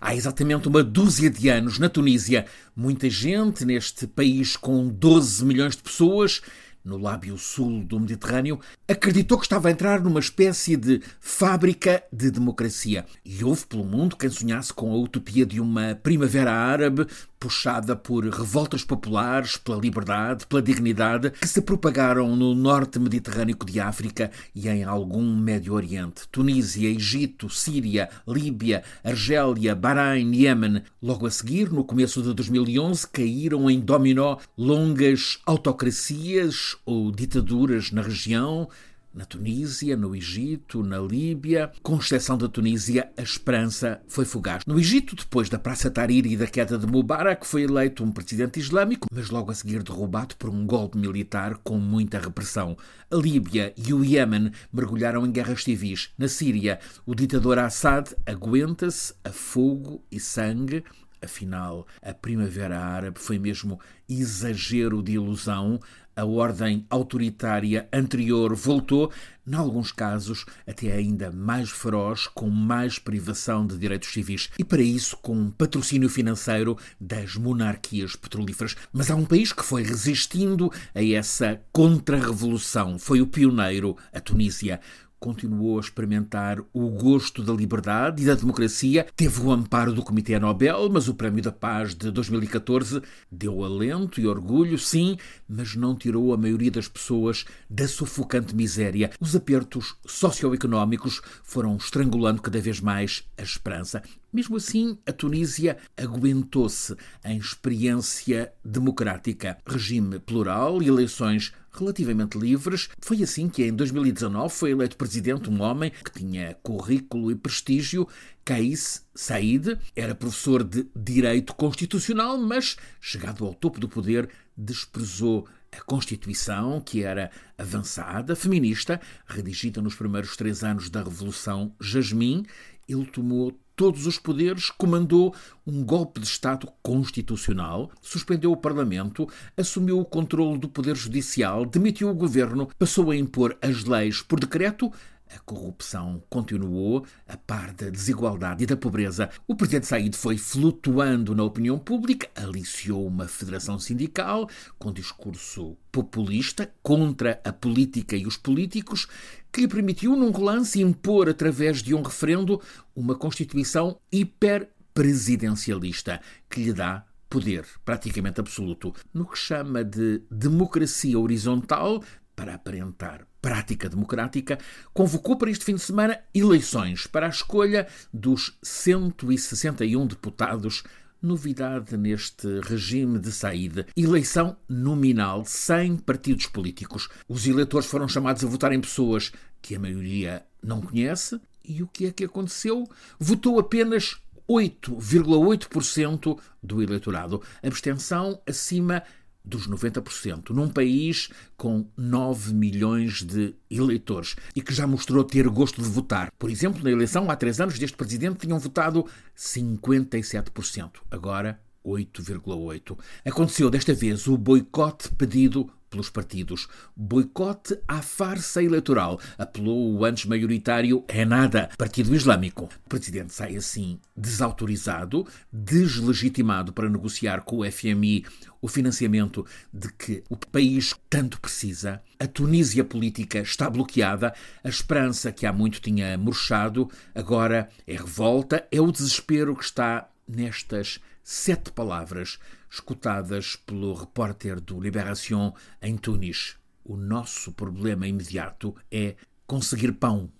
Há exatamente uma dúzia de anos, na Tunísia, muita gente neste país com 12 milhões de pessoas no lábio sul do Mediterrâneo, acreditou que estava a entrar numa espécie de fábrica de democracia. E houve pelo mundo quem sonhasse com a utopia de uma primavera árabe puxada por revoltas populares, pela liberdade, pela dignidade, que se propagaram no norte mediterrâneo de África e em algum Médio Oriente. Tunísia, Egito, Síria, Líbia, Argélia, Bahrein, Iêmen. Logo a seguir, no começo de 2011, caíram em dominó longas autocracias ou ditaduras na região, na Tunísia, no Egito, na Líbia. Com exceção da Tunísia, a esperança foi fugaz. No Egito, depois da Praça Tahrir e da queda de Mubarak, foi eleito um presidente islâmico, mas logo a seguir derrubado por um golpe militar com muita repressão. A Líbia e o Iêmen mergulharam em guerras civis. Na Síria, o ditador Assad aguenta-se a fogo e sangue Afinal, a Primavera Árabe foi mesmo exagero de ilusão. A ordem autoritária anterior voltou, em alguns casos, até ainda mais feroz, com mais privação de direitos civis. E para isso, com patrocínio financeiro das monarquias petrolíferas. Mas há um país que foi resistindo a essa contra-revolução. Foi o pioneiro, a Tunísia continuou a experimentar o gosto da liberdade e da democracia, teve o amparo do Comitê Nobel, mas o Prémio da Paz de 2014 deu alento e orgulho, sim, mas não tirou a maioria das pessoas da sufocante miséria. Os apertos socioeconómicos foram estrangulando cada vez mais a esperança. Mesmo assim, a Tunísia aguentou-se em experiência democrática, regime plural e eleições relativamente livres. Foi assim que em 2019 foi eleito presidente um homem que tinha currículo e prestígio, Kais Said, era professor de Direito Constitucional, mas, chegado ao topo do poder, desprezou a Constituição, que era avançada, feminista, redigida nos primeiros três anos da Revolução Jasmim, ele tomou todos os poderes, comandou um golpe de Estado constitucional, suspendeu o Parlamento, assumiu o controle do Poder Judicial, demitiu o governo, passou a impor as leis por decreto, a corrupção continuou, a par da desigualdade e da pobreza. O presidente Said foi flutuando na opinião pública, aliciou uma federação sindical com discurso populista contra a política e os políticos, que lhe permitiu, num relance, impor, através de um referendo, uma Constituição hiperpresidencialista, que lhe dá poder praticamente absoluto. No que chama de democracia horizontal, para aparentar prática democrática, convocou para este fim de semana eleições para a escolha dos 161 deputados novidade neste regime de saída. Eleição nominal, sem partidos políticos. Os eleitores foram chamados a votar em pessoas que a maioria não conhece. E o que é que aconteceu? Votou apenas 8,8% do eleitorado. Abstenção acima dos 90%, num país com 9 milhões de eleitores e que já mostrou ter gosto de votar. Por exemplo, na eleição há três anos deste presidente tinham votado 57%, agora 8,8%. Aconteceu desta vez o boicote pedido pelos partidos. Boicote à farsa eleitoral, apelou o antes maioritário É Nada, Partido Islâmico. O presidente sai assim desautorizado, deslegitimado para negociar com o FMI o financiamento de que o país tanto precisa. A Tunísia política está bloqueada, a esperança que há muito tinha murchado, agora é revolta, é o desespero que está nestas sete palavras escutadas pelo repórter do Libération em Tunis. O nosso problema imediato é conseguir pão